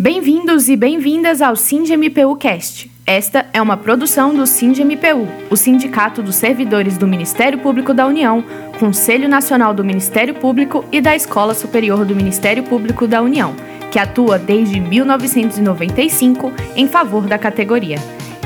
Bem-vindos e bem-vindas ao SINDMPU Cast. Esta é uma produção do SINDMPU, o Sindicato dos Servidores do Ministério Público da União, Conselho Nacional do Ministério Público e da Escola Superior do Ministério Público da União, que atua desde 1995 em favor da categoria.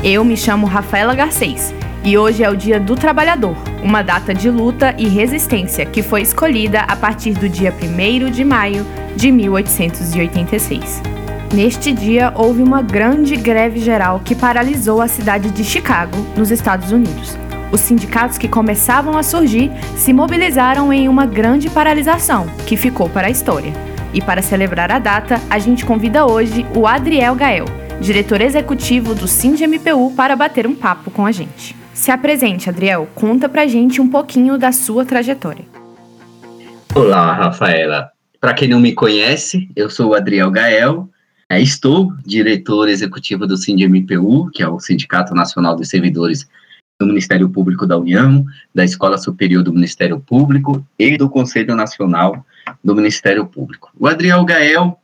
Eu me chamo Rafaela Garcês e hoje é o Dia do Trabalhador, uma data de luta e resistência que foi escolhida a partir do dia 1 de maio de 1886. Neste dia, houve uma grande greve geral que paralisou a cidade de Chicago, nos Estados Unidos. Os sindicatos que começavam a surgir se mobilizaram em uma grande paralisação, que ficou para a história. E para celebrar a data, a gente convida hoje o Adriel Gael, diretor executivo do SINDMPU, para bater um papo com a gente. Se apresente, Adriel, conta pra gente um pouquinho da sua trajetória. Olá, Rafaela. Para quem não me conhece, eu sou o Adriel Gael, estou diretor executivo do SINDMPU, que é o Sindicato Nacional dos Servidores do Ministério Público da União, da Escola Superior do Ministério Público e do Conselho Nacional do Ministério Público. O Adriel Gael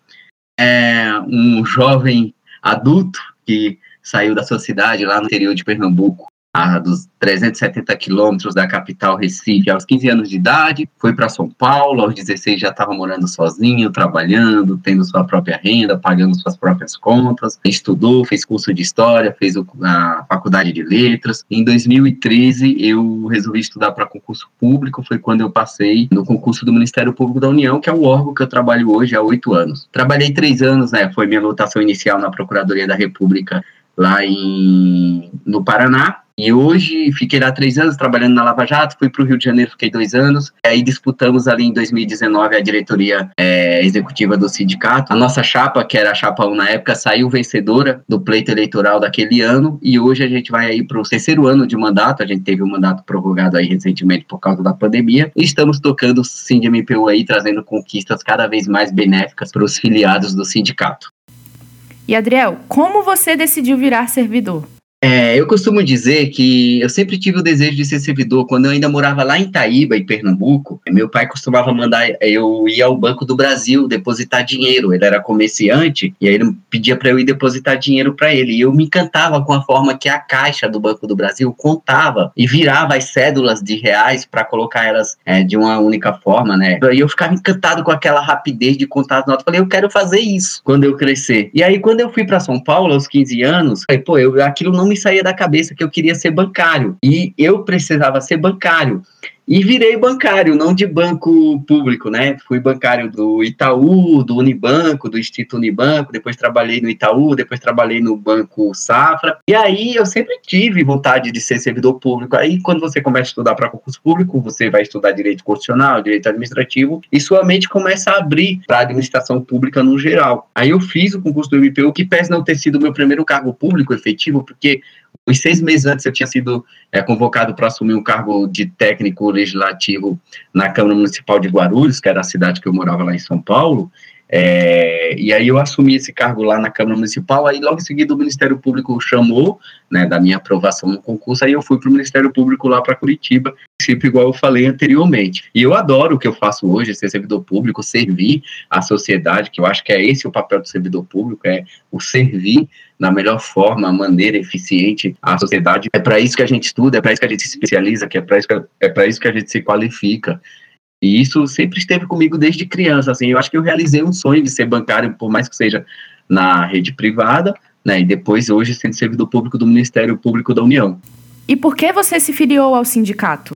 é um jovem adulto que saiu da sua cidade lá no interior de Pernambuco a dos 370 quilômetros da capital Recife aos 15 anos de idade, foi para São Paulo, aos 16 já estava morando sozinho, trabalhando, tendo sua própria renda, pagando suas próprias contas, estudou, fez curso de História, fez a faculdade de Letras. Em 2013 eu resolvi estudar para concurso público, foi quando eu passei no concurso do Ministério Público da União, que é o órgão que eu trabalho hoje há oito anos. Trabalhei três anos, né, foi minha lotação inicial na Procuradoria da República lá em, no Paraná, e hoje fiquei lá três anos trabalhando na Lava Jato, fui para o Rio de Janeiro, fiquei dois anos. Aí disputamos ali em 2019 a diretoria é, executiva do sindicato. A nossa chapa, que era a chapa 1 na época, saiu vencedora do pleito eleitoral daquele ano. E hoje a gente vai aí para o terceiro ano de mandato. A gente teve um mandato prorrogado aí recentemente por causa da pandemia. E estamos tocando o SINDMPU aí, trazendo conquistas cada vez mais benéficas para os filiados do sindicato. E Adriel, como você decidiu virar servidor? É, eu costumo dizer que eu sempre tive o desejo de ser servidor. Quando eu ainda morava lá em Taíba, em Pernambuco, meu pai costumava mandar eu ir ao Banco do Brasil depositar dinheiro. Ele era comerciante e aí ele pedia para eu ir depositar dinheiro para ele. E eu me encantava com a forma que a caixa do Banco do Brasil contava e virava as cédulas de reais para colocar elas é, de uma única forma, né? E eu ficava encantado com aquela rapidez de contar as notas. Falei, eu quero fazer isso quando eu crescer. E aí, quando eu fui para São Paulo, aos 15 anos, falei, pô, eu, aquilo não me saía da cabeça que eu queria ser bancário. E eu precisava ser bancário. E virei bancário, não de banco público, né? Fui bancário do Itaú, do Unibanco, do Instituto Unibanco, depois trabalhei no Itaú, depois trabalhei no Banco Safra. E aí eu sempre tive vontade de ser servidor público. Aí quando você começa a estudar para concurso público, você vai estudar direito constitucional, direito administrativo, e sua mente começa a abrir para a administração pública no geral. Aí eu fiz o concurso do MPU, que pese não ter sido o meu primeiro cargo público efetivo, porque os seis meses antes eu tinha sido é, convocado para assumir um cargo de técnico legislativo na Câmara Municipal de Guarulhos, que era a cidade que eu morava lá em São Paulo, é, e aí eu assumi esse cargo lá na Câmara Municipal, aí logo em seguida o Ministério Público chamou, né, da minha aprovação no concurso, aí eu fui para o Ministério Público lá para Curitiba, sempre igual eu falei anteriormente. E eu adoro o que eu faço hoje, ser servidor público, servir a sociedade, que eu acho que é esse o papel do servidor público, é o servir na melhor forma, maneira eficiente à sociedade. É para isso que a gente estuda, é para isso que a gente se especializa, que é para isso, que, é isso que a gente se qualifica. E isso sempre esteve comigo desde criança, assim, eu acho que eu realizei um sonho de ser bancário, por mais que seja na rede privada, né, e depois hoje sendo servidor público do Ministério Público da União. E por que você se filiou ao sindicato?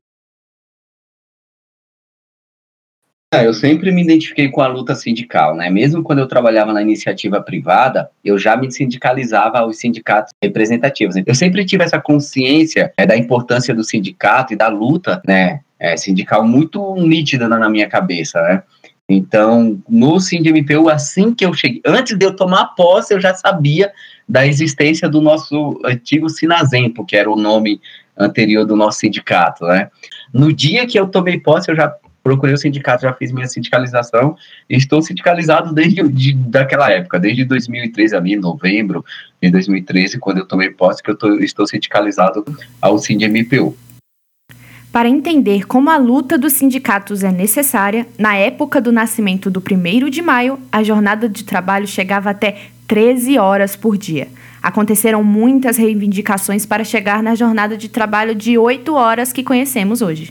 É, eu sempre me identifiquei com a luta sindical, né? Mesmo quando eu trabalhava na iniciativa privada, eu já me sindicalizava aos sindicatos representativos. Eu sempre tive essa consciência é, da importância do sindicato e da luta, né? É, sindical muito nítida na minha cabeça, né? Então, no SINDMPU, assim que eu cheguei, antes de eu tomar posse, eu já sabia da existência do nosso antigo Sinazempo, que era o nome anterior do nosso sindicato, né? No dia que eu tomei posse, eu já procurei o sindicato, já fiz minha sindicalização e estou sindicalizado desde de, daquela época, desde 2013 ali, novembro de 2013, quando eu tomei posse, que eu tô, estou sindicalizado ao SINDMPU. Para entender como a luta dos sindicatos é necessária, na época do nascimento do 1 de maio, a jornada de trabalho chegava até 13 horas por dia. Aconteceram muitas reivindicações para chegar na jornada de trabalho de 8 horas que conhecemos hoje.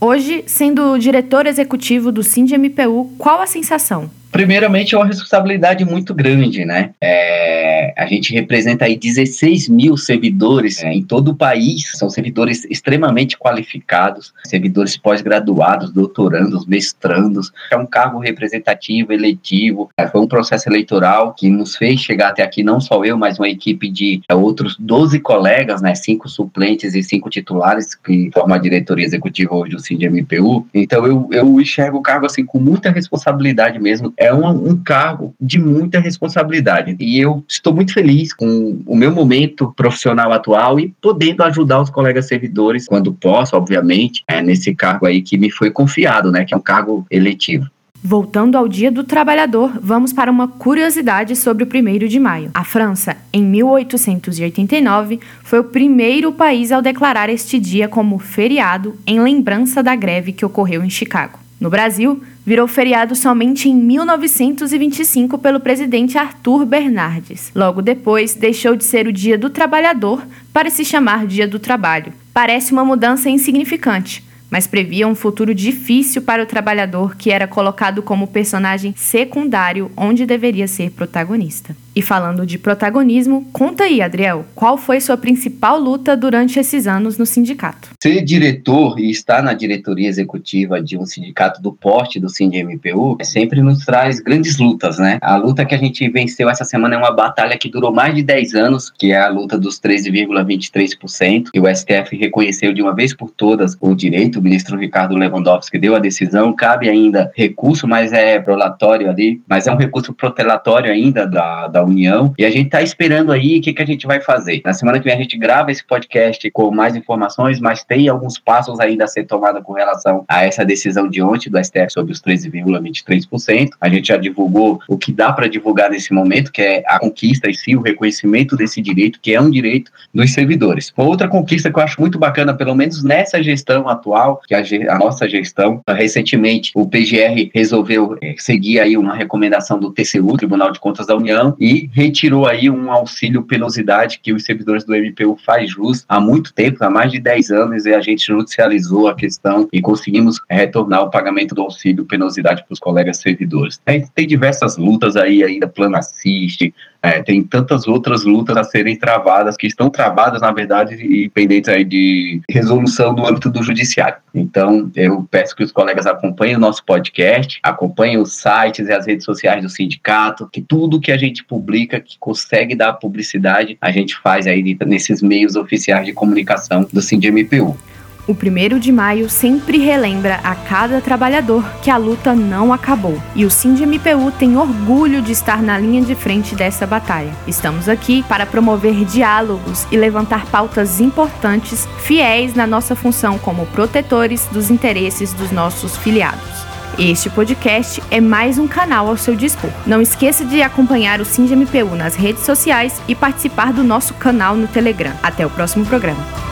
Hoje, sendo diretor executivo do SINDMPU, qual a sensação? Primeiramente, é uma responsabilidade muito grande, né? É, a gente representa aí 16 mil servidores é, em todo o país, são servidores extremamente qualificados, servidores pós-graduados, doutorandos, mestrandos. É um cargo representativo, eletivo, é, foi um processo eleitoral que nos fez chegar até aqui, não só eu, mas uma equipe de é, outros 12 colegas, né? Cinco suplentes e cinco titulares que formam a diretoria executiva hoje do CINDMPU. Então, eu, eu enxergo o cargo assim com muita responsabilidade mesmo é um, um cargo de muita responsabilidade. E eu estou muito feliz com o meu momento profissional atual e podendo ajudar os colegas servidores, quando posso, obviamente, é, nesse cargo aí que me foi confiado, né, que é um cargo eletivo. Voltando ao Dia do Trabalhador, vamos para uma curiosidade sobre o 1 de maio. A França, em 1889, foi o primeiro país ao declarar este dia como feriado em lembrança da greve que ocorreu em Chicago. No Brasil, virou feriado somente em 1925 pelo presidente Arthur Bernardes. Logo depois, deixou de ser o Dia do Trabalhador para se chamar Dia do Trabalho. Parece uma mudança insignificante, mas previa um futuro difícil para o trabalhador que era colocado como personagem secundário onde deveria ser protagonista. E falando de protagonismo, conta aí, Adriel, qual foi sua principal luta durante esses anos no sindicato? Ser diretor e estar na diretoria executiva de um sindicato do porte do SINDMPU sempre nos traz grandes lutas, né? A luta que a gente venceu essa semana é uma batalha que durou mais de 10 anos, que é a luta dos 13,23%, que o STF reconheceu de uma vez por todas o direito, o ministro Ricardo Lewandowski deu a decisão, cabe ainda recurso, mas é prolatório ali, mas é um recurso protelatório ainda da, da da União. E a gente está esperando aí o que, que a gente vai fazer. Na semana que vem a gente grava esse podcast com mais informações, mas tem alguns passos ainda a ser tomado com relação a essa decisão de ontem do STF sobre os 13,23%. A gente já divulgou o que dá para divulgar nesse momento, que é a conquista em si, o reconhecimento desse direito, que é um direito dos servidores. Outra conquista que eu acho muito bacana, pelo menos nessa gestão atual, que a, a nossa gestão, recentemente o PGR resolveu é, seguir aí uma recomendação do TCU, Tribunal de Contas da União, e e retirou aí um auxílio penosidade que os servidores do MPU faz jus há muito tempo, há mais de 10 anos, e a gente judicializou a questão e conseguimos retornar o pagamento do auxílio penosidade para os colegas servidores. Tem diversas lutas aí ainda, Plano Assiste, é, tem tantas outras lutas a serem travadas, que estão travadas, na verdade, e pendentes aí de resolução no âmbito do judiciário. Então, eu peço que os colegas acompanhem o nosso podcast, acompanhem os sites e as redes sociais do sindicato, que tudo que a gente publica, que consegue dar publicidade, a gente faz aí nesses meios oficiais de comunicação do SINDMPU. O 1 de maio sempre relembra a cada trabalhador que a luta não acabou. E o SINDMPU tem orgulho de estar na linha de frente dessa batalha. Estamos aqui para promover diálogos e levantar pautas importantes, fiéis na nossa função como protetores dos interesses dos nossos filiados. Este podcast é mais um canal ao seu dispor. Não esqueça de acompanhar o SINDMPU nas redes sociais e participar do nosso canal no Telegram. Até o próximo programa.